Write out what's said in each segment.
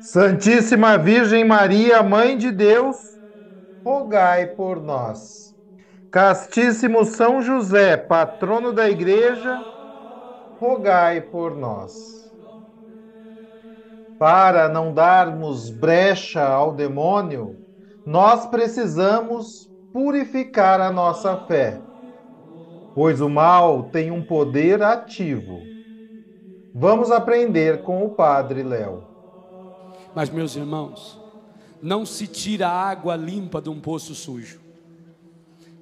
Santíssima Virgem Maria, Mãe de Deus, rogai por nós. Castíssimo São José, patrono da Igreja, rogai por nós. Para não darmos brecha ao demônio, nós precisamos purificar a nossa fé, pois o mal tem um poder ativo Vamos aprender com o Padre Léo. Mas, meus irmãos, não se tira água limpa de um poço sujo.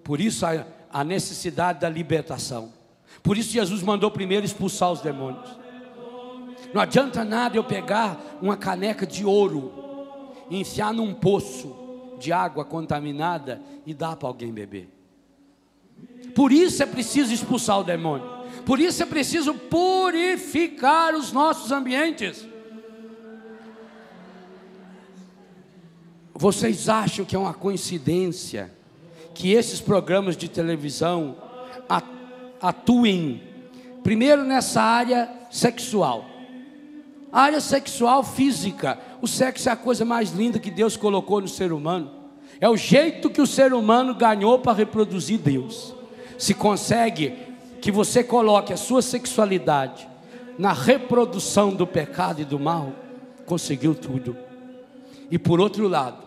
Por isso a, a necessidade da libertação. Por isso Jesus mandou primeiro expulsar os demônios. Não adianta nada eu pegar uma caneca de ouro, enfiar num poço de água contaminada e dar para alguém beber. Por isso é preciso expulsar o demônio. Por isso é preciso purificar os nossos ambientes. Vocês acham que é uma coincidência que esses programas de televisão atuem primeiro nessa área sexual? A área sexual física. O sexo é a coisa mais linda que Deus colocou no ser humano. É o jeito que o ser humano ganhou para reproduzir Deus. Se consegue que você coloque a sua sexualidade na reprodução do pecado e do mal, conseguiu tudo. E por outro lado,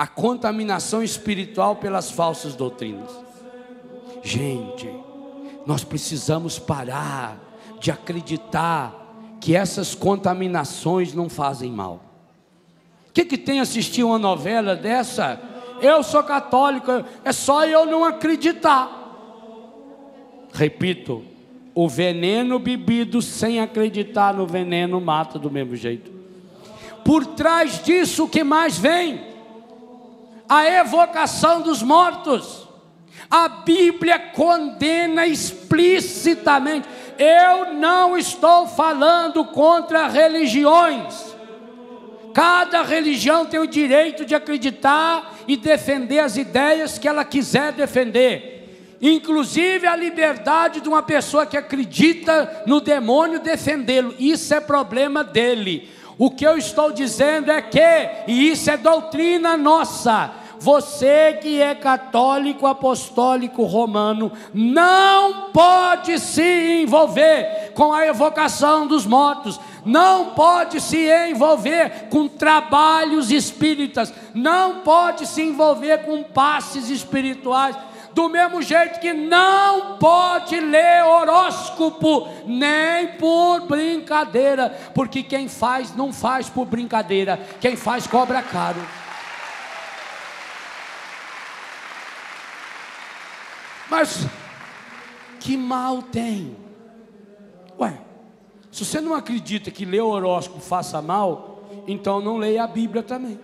a contaminação espiritual pelas falsas doutrinas. Gente, nós precisamos parar de acreditar que essas contaminações não fazem mal. O que, que tem assistir uma novela dessa? Eu sou católico, é só eu não acreditar. Repito, o veneno bebido sem acreditar no veneno mata do mesmo jeito. Por trás disso, o que mais vem? A evocação dos mortos. A Bíblia condena explicitamente. Eu não estou falando contra religiões. Cada religião tem o direito de acreditar e defender as ideias que ela quiser defender inclusive a liberdade de uma pessoa que acredita no demônio defendê-lo. Isso é problema dele. O que eu estou dizendo é que, e isso é doutrina nossa, você que é católico apostólico romano não pode se envolver com a evocação dos mortos, não pode se envolver com trabalhos espíritas, não pode se envolver com passes espirituais do mesmo jeito que não pode ler horóscopo, nem por brincadeira, porque quem faz não faz por brincadeira, quem faz cobra caro. Mas que mal tem? Ué, se você não acredita que ler horóscopo faça mal, então não leia a Bíblia também,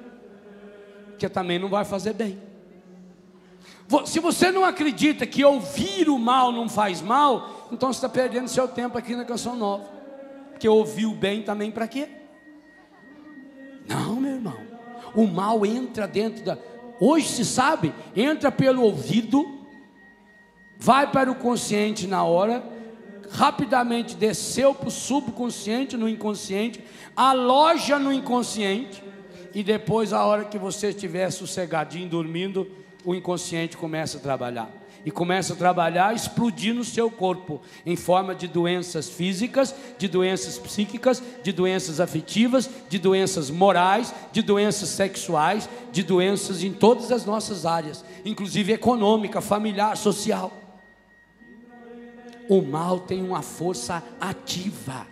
que também não vai fazer bem. Se você não acredita que ouvir o mal não faz mal, então você está perdendo seu tempo aqui na canção nova. Porque ouvir o bem também para quê? Não, meu irmão. O mal entra dentro da. Hoje se sabe, entra pelo ouvido, vai para o consciente na hora, rapidamente desceu para o subconsciente, no inconsciente, aloja no inconsciente, e depois, a hora que você estiver sossegadinho, dormindo, o inconsciente começa a trabalhar. e começa a trabalhar, explodir no seu corpo, em forma de doenças físicas, de doenças psíquicas, de doenças afetivas, de doenças morais, de doenças sexuais, de doenças em todas as nossas áreas, inclusive econômica, familiar, social. O mal tem uma força ativa,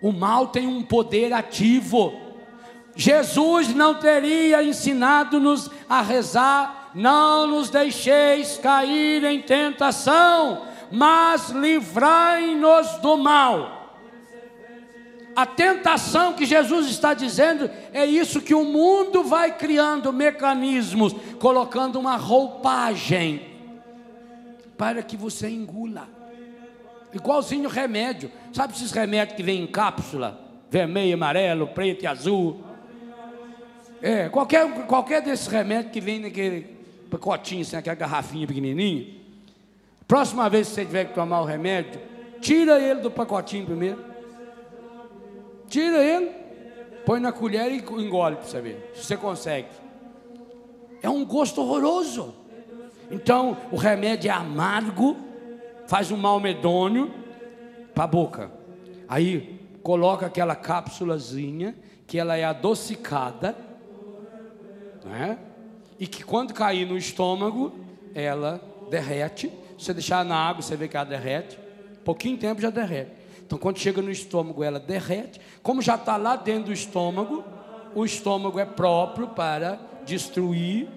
o mal tem um poder ativo. Jesus não teria ensinado-nos a rezar não nos deixeis cair em tentação, mas livrai-nos do mal. A tentação que Jesus está dizendo é isso que o mundo vai criando mecanismos, colocando uma roupagem para que você engula. Igualzinho remédio. Sabe esses remédios que vêm em cápsula? Vermelho, amarelo, preto e azul. É, qualquer, qualquer desses remédios que vem naquele pacotinho, assim, aquela garrafinha pequenininha. Próxima vez que você tiver que tomar o remédio, tira ele do pacotinho primeiro. Tira ele, põe na colher e engole para você ver, se você consegue. É um gosto horroroso. Então, o remédio é amargo, faz um mal medônio para a boca. Aí, coloca aquela cápsulazinha, que ela é adocicada, né? e que quando cair no estômago, ela derrete. Se você deixar na água, você vê que ela derrete. Pouquinho tempo já derrete. Então, quando chega no estômago, ela derrete. Como já está lá dentro do estômago, o estômago é próprio para destruir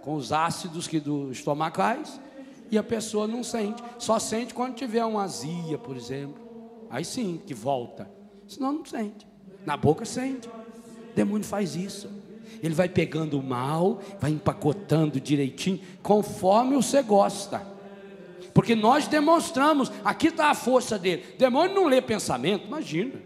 com os ácidos que do estomacais e a pessoa não sente. Só sente quando tiver uma azia, por exemplo. Aí sim, que volta. Senão não sente. Na boca sente. O demônio faz isso. Ele vai pegando o mal, vai empacotando direitinho, conforme você gosta. Porque nós demonstramos, aqui está a força dele. O demônio não lê pensamento, imagina.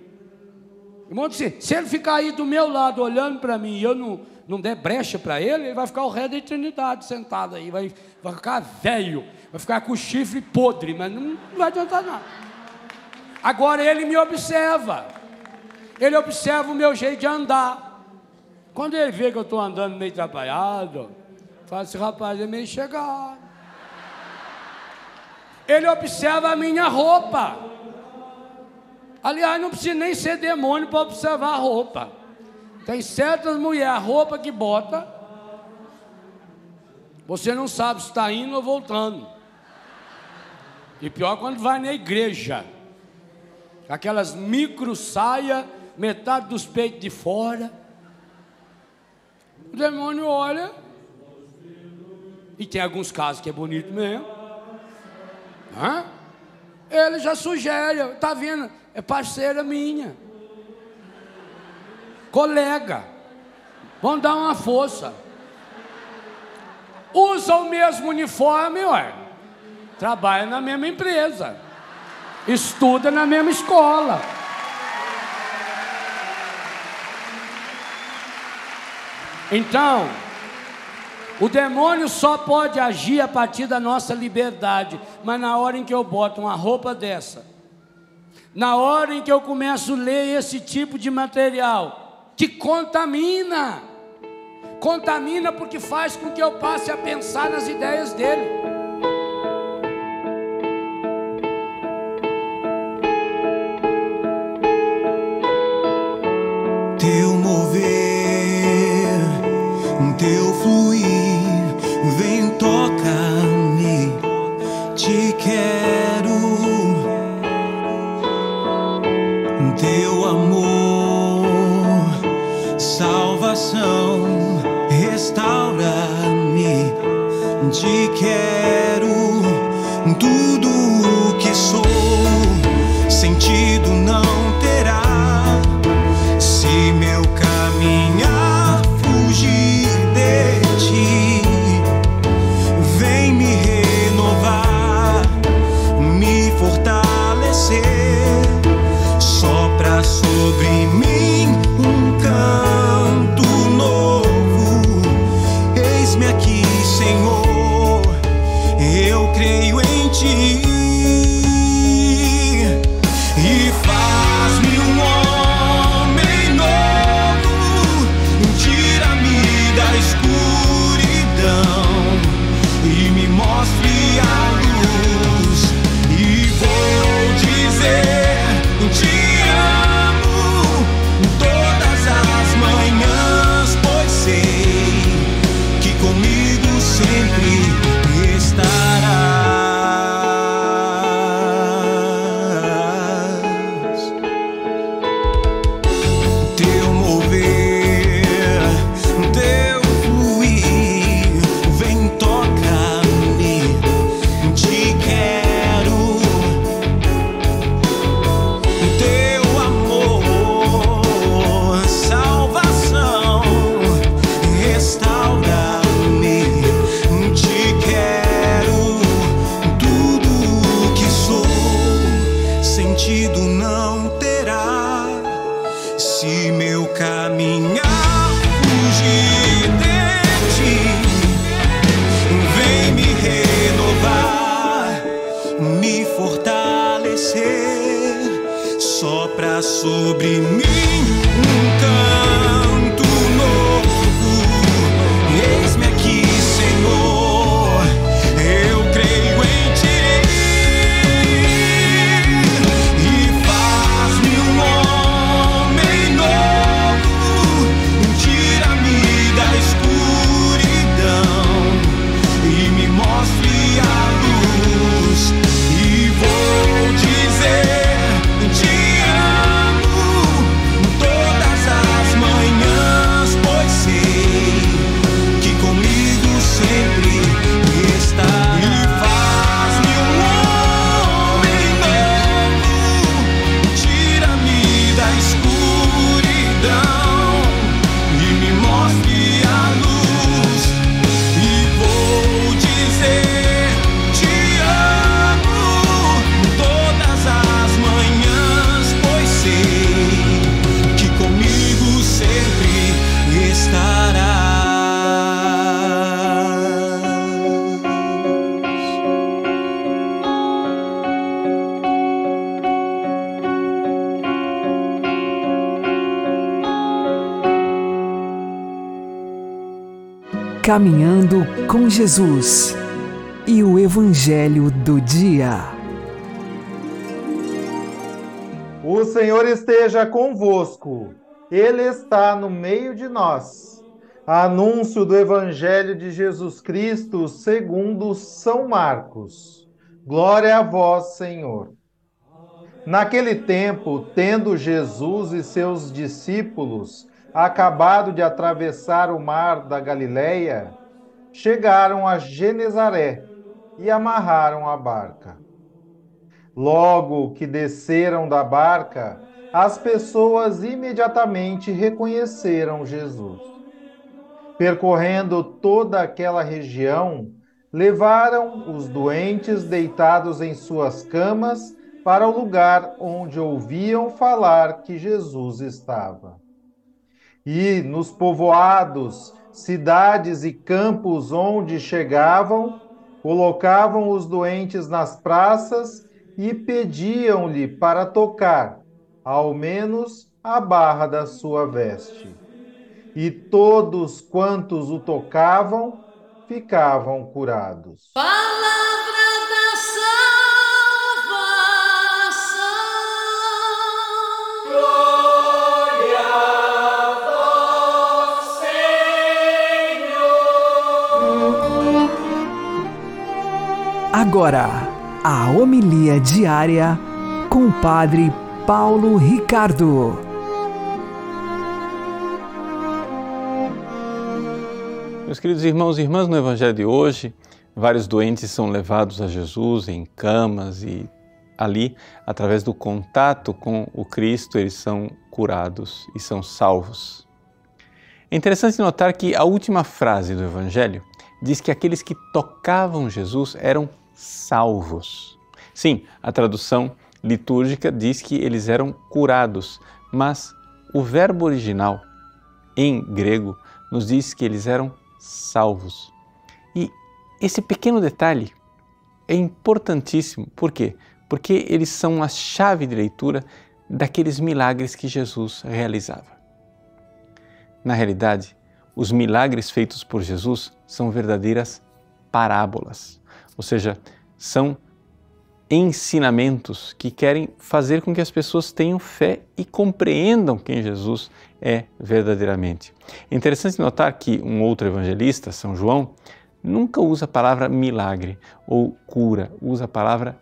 Irmão, se, se ele ficar aí do meu lado olhando para mim eu não, não der brecha para ele, ele vai ficar o resto da eternidade sentado aí, vai, vai ficar velho, vai ficar com o chifre podre, mas não, não vai adiantar nada. Agora ele me observa, ele observa o meu jeito de andar. Quando ele vê que eu estou andando meio atrapalhado, fala assim, rapaz, é meio chegado. Ele observa a minha roupa. Aliás, não precisa nem ser demônio para observar a roupa. Tem certas mulheres, a roupa que bota, você não sabe se está indo ou voltando. E pior quando vai na igreja. Aquelas micro saia, metade dos peitos de fora. O demônio olha. E tem alguns casos que é bonito mesmo. Hã? Ele já sugere, tá vendo? É parceira minha. Colega. Vamos dar uma força. Usa o mesmo uniforme, ué. Trabalha na mesma empresa. Estuda na mesma escola. Então, o demônio só pode agir a partir da nossa liberdade, mas na hora em que eu boto uma roupa dessa, na hora em que eu começo a ler esse tipo de material, que contamina, contamina porque faz com que eu passe a pensar nas ideias dele. Creio em Caminhando com Jesus e o Evangelho do Dia. O Senhor esteja convosco, Ele está no meio de nós. Anúncio do Evangelho de Jesus Cristo segundo São Marcos. Glória a vós, Senhor. Naquele tempo, tendo Jesus e seus discípulos acabado de atravessar o mar da Galileia, chegaram a Genezaré e amarraram a barca. Logo que desceram da barca, as pessoas imediatamente reconheceram Jesus. Percorrendo toda aquela região, levaram os doentes deitados em suas camas para o lugar onde ouviam falar que Jesus estava. E nos povoados, cidades e campos onde chegavam, colocavam os doentes nas praças e pediam-lhe para tocar, ao menos a barra da sua veste. E todos quantos o tocavam ficavam curados. Palavra Agora, a homilia diária com o Padre Paulo Ricardo. Meus queridos irmãos e irmãs, no Evangelho de hoje, vários doentes são levados a Jesus em camas e ali, através do contato com o Cristo, eles são curados e são salvos. É interessante notar que a última frase do Evangelho diz que aqueles que tocavam Jesus eram salvos. Sim, a tradução litúrgica diz que eles eram curados, mas o verbo original em grego nos diz que eles eram salvos. E esse pequeno detalhe é importantíssimo. Por quê? Porque eles são a chave de leitura daqueles milagres que Jesus realizava. Na realidade, os milagres feitos por Jesus são verdadeiras parábolas, ou seja, são ensinamentos que querem fazer com que as pessoas tenham fé e compreendam quem Jesus é verdadeiramente. É interessante notar que um outro evangelista, São João, nunca usa a palavra milagre ou cura, usa a palavra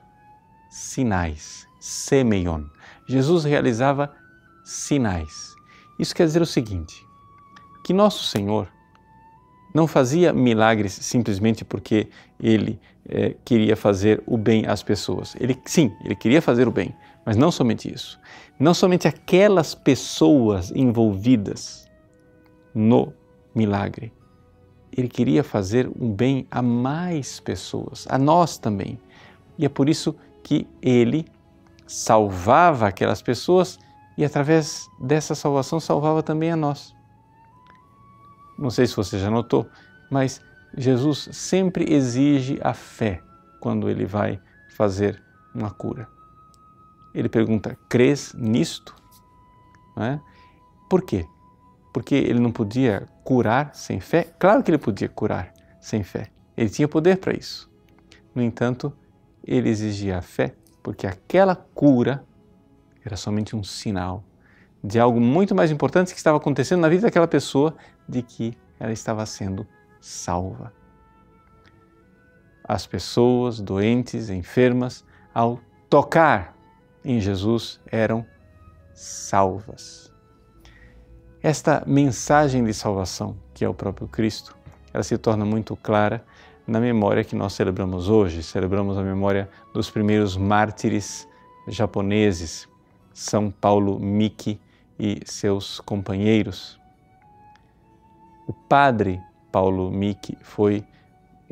sinais, semeion. Jesus realizava sinais. Isso quer dizer o seguinte: que nosso Senhor não fazia milagres simplesmente porque ele eh, queria fazer o bem às pessoas. Ele sim, ele queria fazer o bem, mas não somente isso. Não somente aquelas pessoas envolvidas no milagre. Ele queria fazer um bem a mais pessoas, a nós também. E é por isso que ele salvava aquelas pessoas e através dessa salvação salvava também a nós. Não sei se você já notou, mas Jesus sempre exige a fé quando ele vai fazer uma cura. Ele pergunta: crês nisto? É? Por quê? Porque ele não podia curar sem fé? Claro que ele podia curar sem fé. Ele tinha poder para isso. No entanto, ele exigia a fé porque aquela cura era somente um sinal de algo muito mais importante que estava acontecendo na vida daquela pessoa, de que ela estava sendo salva. As pessoas doentes, enfermas, ao tocar em Jesus, eram salvas. Esta mensagem de salvação, que é o próprio Cristo, ela se torna muito clara na memória que nós celebramos hoje. Celebramos a memória dos primeiros mártires japoneses, São Paulo Miki e seus companheiros. O padre Paulo Miki foi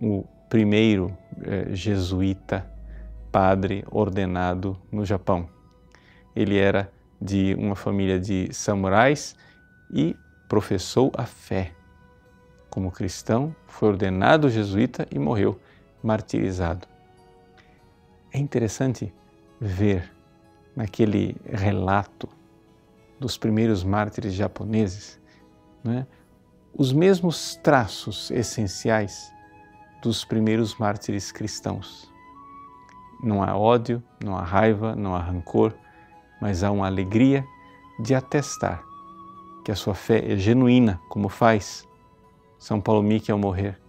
o primeiro eh, jesuíta padre ordenado no Japão. Ele era de uma família de samurais e professou a fé como cristão, foi ordenado jesuíta e morreu martirizado. É interessante ver naquele relato dos primeiros mártires japoneses né, os mesmos traços essenciais dos primeiros mártires cristãos. Não há ódio, não há raiva, não há rancor, mas há uma alegria de atestar que a sua fé é genuína, como faz são Paulo Mickey ao morrer,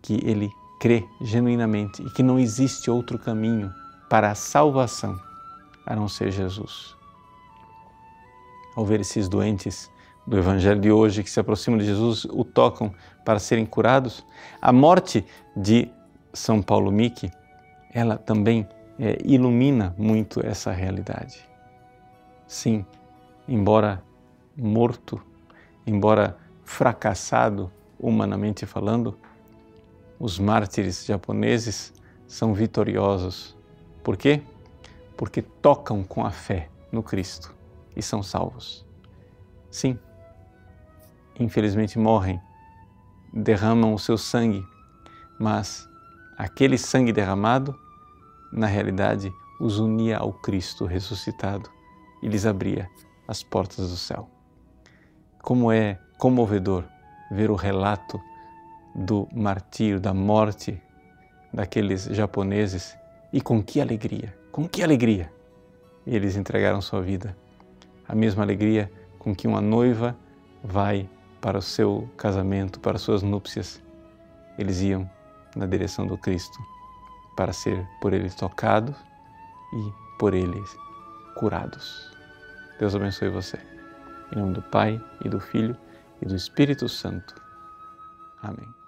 que ele crê genuinamente e que não existe outro caminho para a salvação a não ser Jesus. Ao ver esses doentes do Evangelho de hoje que se aproximam de Jesus, o tocam para serem curados, a morte de São Paulo Mickey, ela também é, ilumina muito essa realidade. Sim, embora morto, embora fracassado humanamente falando, os mártires japoneses são vitoriosos. Por quê? Porque tocam com a fé no Cristo e são salvos. Sim, infelizmente morrem, derramam o seu sangue, mas aquele sangue derramado, na realidade, os unia ao Cristo ressuscitado e lhes abria as portas do céu. Como é comovedor ver o relato do martírio, da morte daqueles japoneses e com que alegria, com que alegria eles entregaram sua vida. A mesma alegria com que uma noiva vai para o seu casamento, para suas núpcias. Eles iam na direção do Cristo para ser por ele tocados e por ele curados. Deus abençoe você. Em nome do Pai e do Filho e do Espírito Santo. Amém.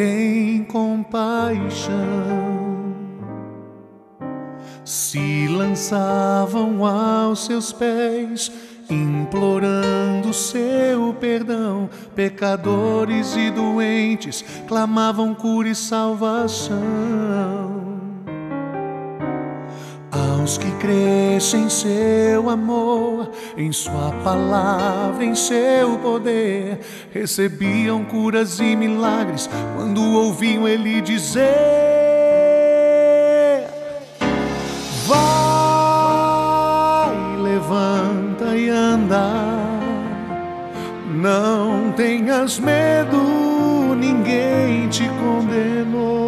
Tem compaixão. Se lançavam aos seus pés, implorando seu perdão. Pecadores e doentes clamavam cura e salvação. Aos que crescem em seu amor, em sua palavra, em seu poder, recebiam curas e milagres quando ouviam ele dizer: Vai, levanta e anda, não tenhas medo, ninguém te condena.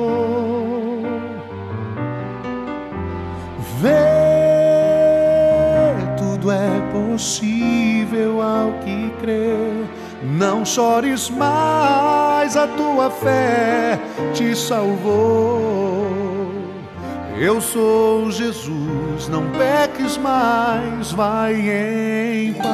Possível ao que crê. Não chores mais, a tua fé te salvou. Eu sou Jesus, não peques mais, vai em paz.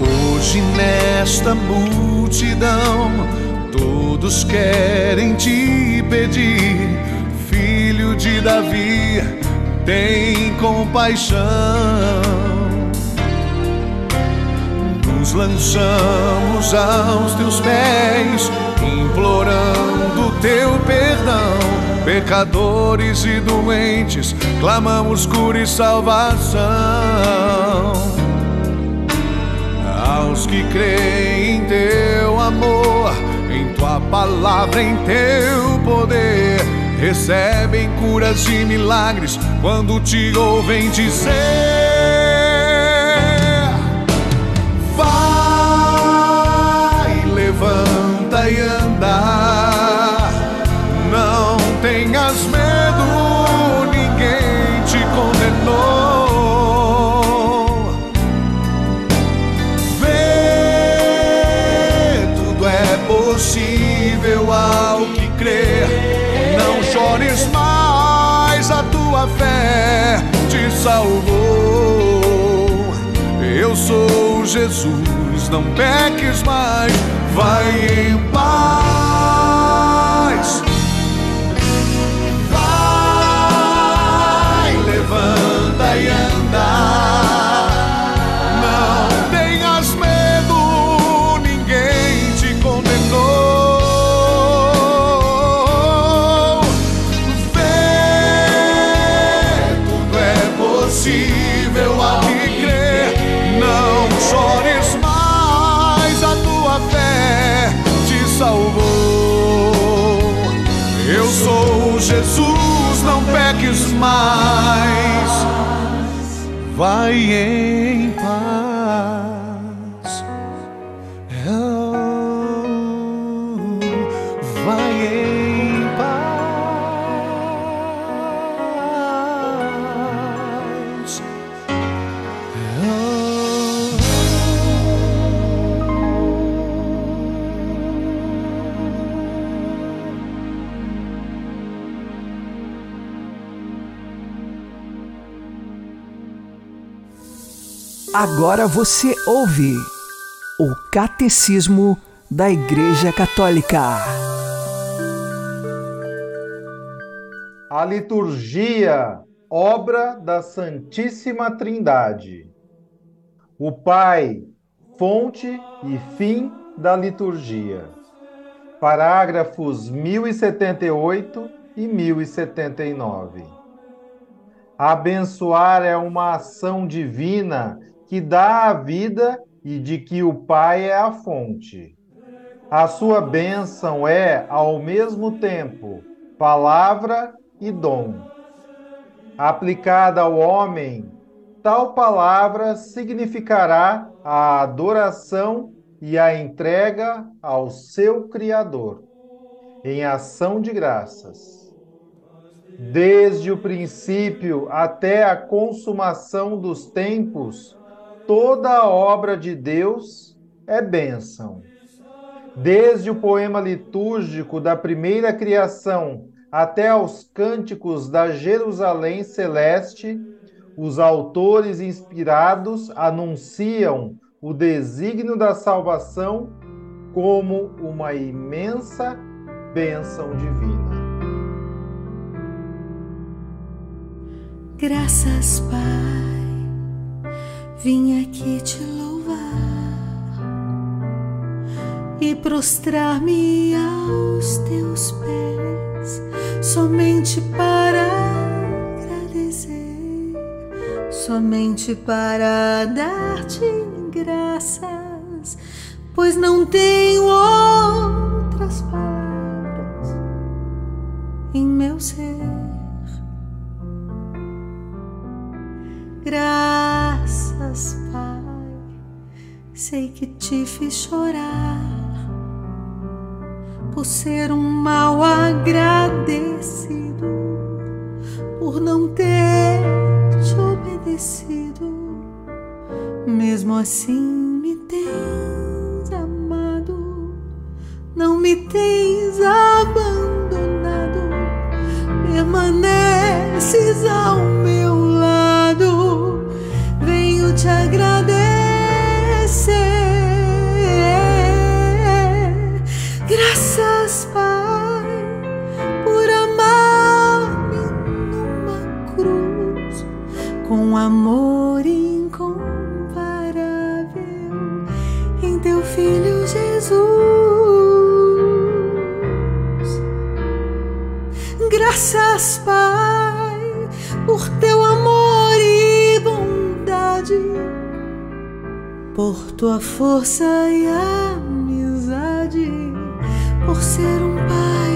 Hoje nesta multidão, todos querem te pedir, filho de Davi, tem compaixão. Nos lançamos aos teus pés, implorando teu perdão. Pecadores e doentes, clamamos cura e salvação. Aos que creem em teu amor, tua palavra, em teu poder, recebem curas e milagres quando te ouvem dizer: salvou. Eu sou Jesus, não peques mais, vai em paz. Peques mais. Vai em Agora você ouve o Catecismo da Igreja Católica. A liturgia, obra da Santíssima Trindade. O Pai, fonte e fim da liturgia. Parágrafos 1078 e 1079. Abençoar é uma ação divina que dá a vida e de que o Pai é a fonte. A sua bênção é, ao mesmo tempo, palavra e dom. Aplicada ao homem, tal palavra significará a adoração e a entrega ao seu Criador, em ação de graças. Desde o princípio até a consumação dos tempos, toda a obra de Deus é bênção. Desde o poema litúrgico da primeira criação até aos cânticos da Jerusalém celeste, os autores inspirados anunciam o desígnio da salvação como uma imensa bênção divina. Graças, Pai, vim aqui te louvar e prostrar-me aos teus pés, somente para agradecer, somente para dar-te graças, pois não tenho outras palavras em meu ser. Graças, sei que te fiz chorar, ser um mal agradecido, por não ter te obedecido, mesmo assim me tens amado, não me tens abandonado, permaneces ao meu lado, venho te agradecer. Amor incomparável em teu filho Jesus. Graças, Pai, por teu amor e bondade, por tua força e amizade, por ser um Pai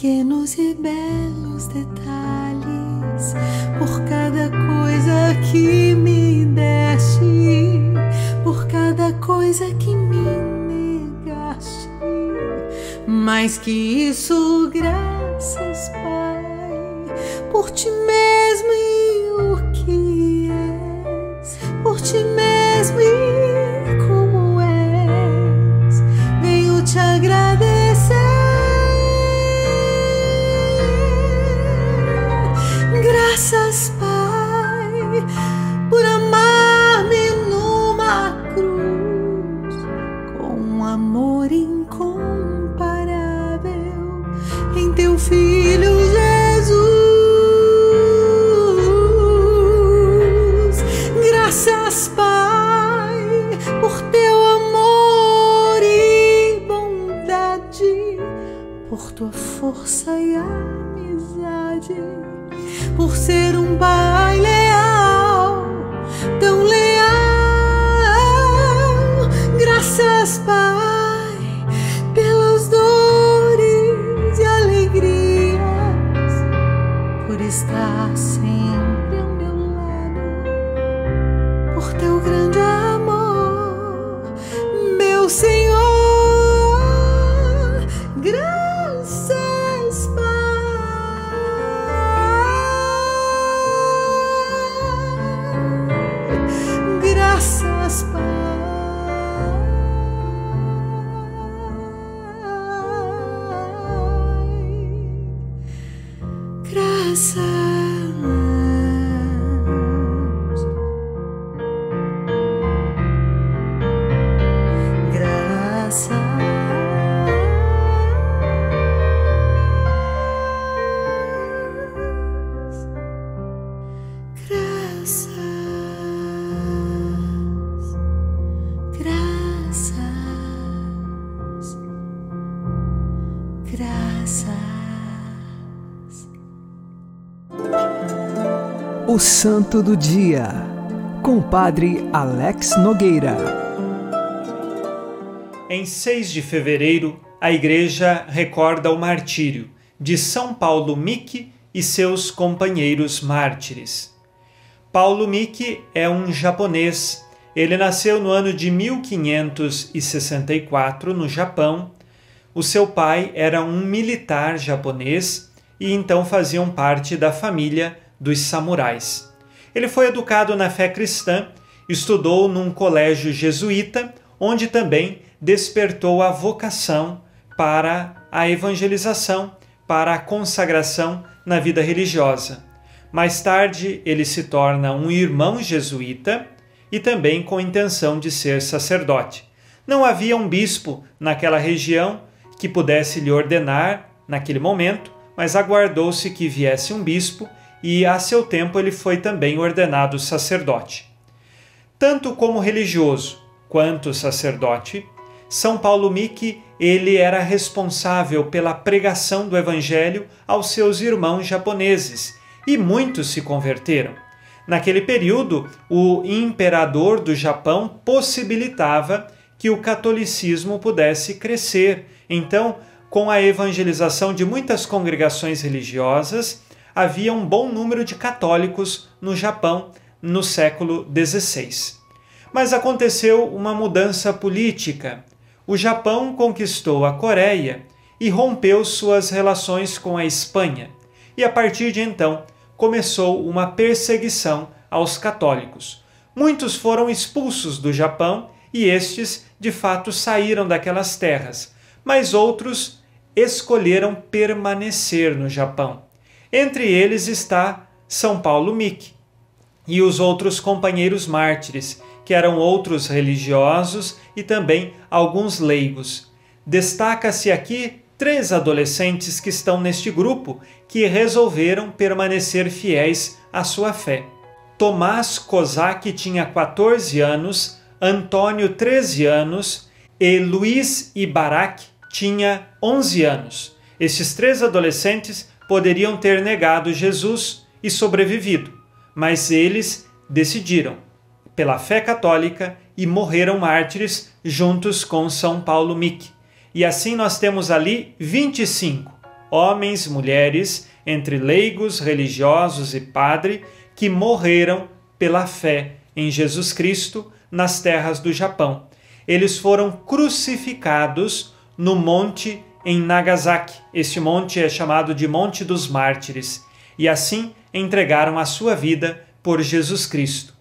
pequenos e belos detalhes, por cada coisa que me deste, por cada coisa que me negaste. Mais que isso, graças, Pai, força e amizade, por ser um pai O Santo do Dia, com Padre Alex Nogueira. Em 6 de fevereiro, a Igreja recorda o martírio de São Paulo Miki e seus companheiros mártires. Paulo Miki é um japonês. Ele nasceu no ano de 1564 no Japão. O seu pai era um militar japonês e então faziam parte da família dos samurais. Ele foi educado na fé cristã, estudou num colégio jesuíta, onde também despertou a vocação para a evangelização, para a consagração na vida religiosa. Mais tarde, ele se torna um irmão jesuíta e também com intenção de ser sacerdote. Não havia um bispo naquela região que pudesse lhe ordenar naquele momento, mas aguardou-se que viesse um bispo e a seu tempo ele foi também ordenado sacerdote. Tanto como religioso quanto sacerdote, São Paulo Miki ele era responsável pela pregação do evangelho aos seus irmãos japoneses e muitos se converteram. Naquele período, o imperador do Japão possibilitava que o catolicismo pudesse crescer. Então, com a evangelização de muitas congregações religiosas, havia um bom número de católicos no Japão no século XVI. Mas aconteceu uma mudança política. O Japão conquistou a Coreia e rompeu suas relações com a Espanha. E a partir de então começou uma perseguição aos católicos. Muitos foram expulsos do Japão e estes, de fato, saíram daquelas terras, mas outros escolheram permanecer no Japão. Entre eles está São Paulo Mick e os outros companheiros mártires, que eram outros religiosos e também alguns leigos. Destaca-se aqui três adolescentes que estão neste grupo que resolveram permanecer fiéis à sua fé. Tomás Kozak tinha 14 anos, Antônio 13 anos e Luiz Ibarak tinha 11 anos. Estes três adolescentes poderiam ter negado Jesus e sobrevivido, mas eles decidiram pela fé católica e morreram mártires juntos com São Paulo Mick. E assim nós temos ali 25 homens, mulheres, entre leigos, religiosos e padre, que morreram pela fé em Jesus Cristo nas terras do Japão. Eles foram crucificados no monte em Nagasaki. Este monte é chamado de Monte dos Mártires. E assim entregaram a sua vida por Jesus Cristo.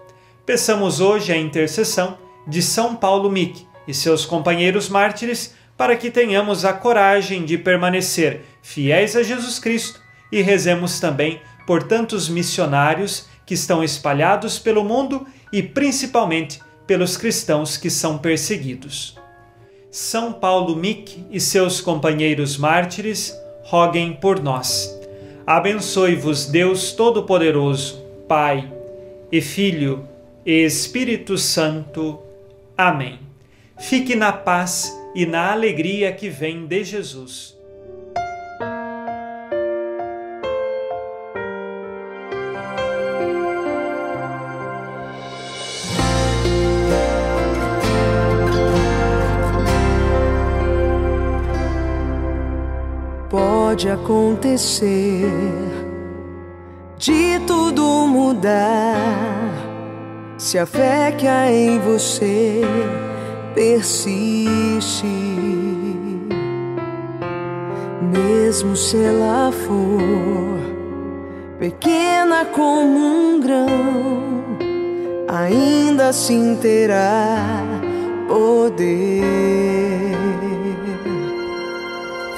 Peçamos hoje a intercessão de São Paulo Mick e seus companheiros mártires para que tenhamos a coragem de permanecer fiéis a Jesus Cristo e rezemos também por tantos missionários que estão espalhados pelo mundo e principalmente pelos cristãos que são perseguidos. São Paulo Mick e seus companheiros mártires, roguem por nós. Abençoe-vos Deus Todo-Poderoso, Pai e Filho e Espírito Santo. Amém. Fique na paz e na alegria que vem de Jesus. Pode acontecer de tudo mudar. Se a fé que há em você persiste, mesmo se ela for pequena como um grão, ainda assim terá poder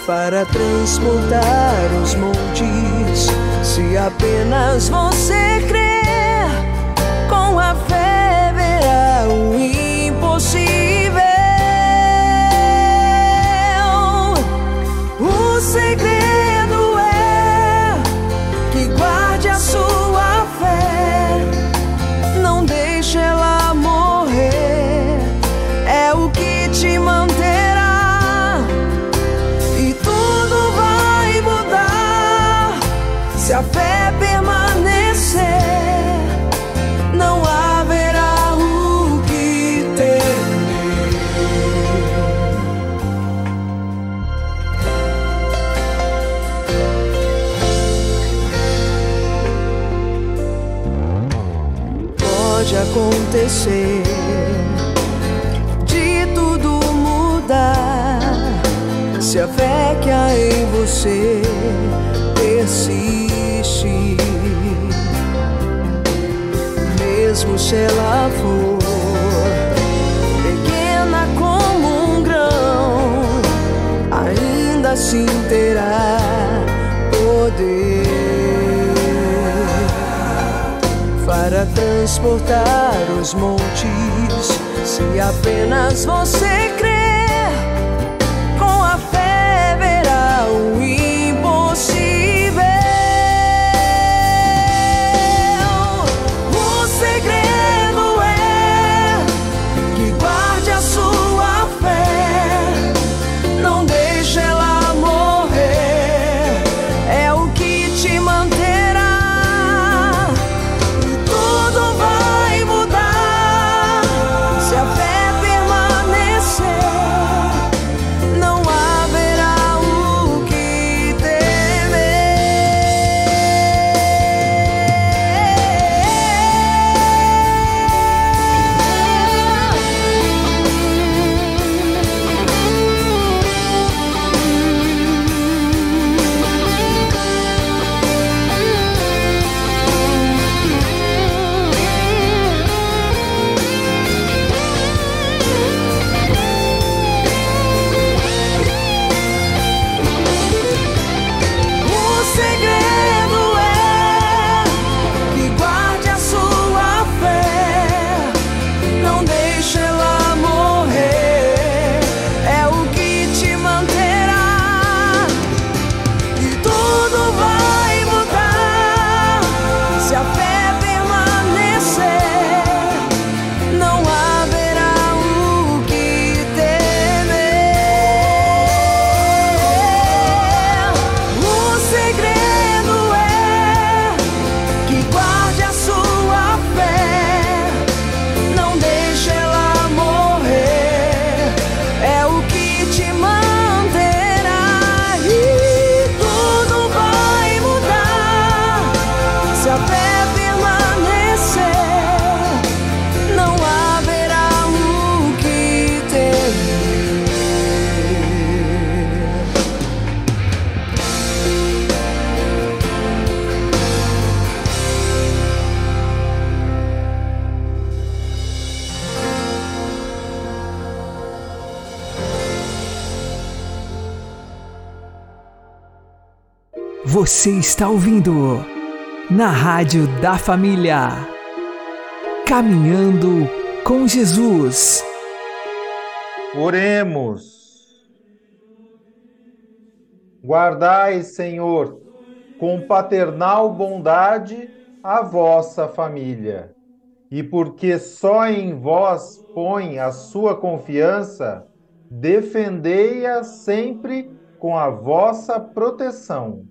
para transportar os montes, se apenas você crer com a fé verá o impossível. O segredo Pode acontecer de tudo mudar. Se a fé que há em você persiste, mesmo se ela for pequena como um grão, ainda assim terá poder transportar os montes, se apenas você Você está ouvindo na Rádio da Família. Caminhando com Jesus. Oremos. Guardai, Senhor, com paternal bondade a vossa família. E porque só em vós põe a sua confiança, defendei-a sempre com a vossa proteção.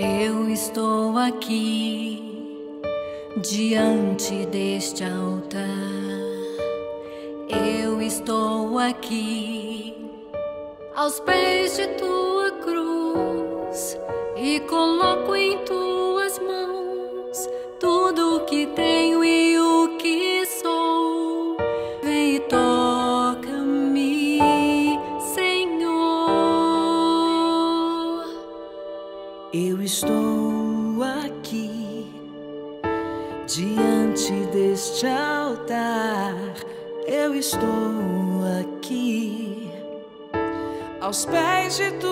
Eu estou aqui diante deste altar. Eu estou aqui aos pés de tua cruz e coloco em tuas mãos tudo que tenho de tua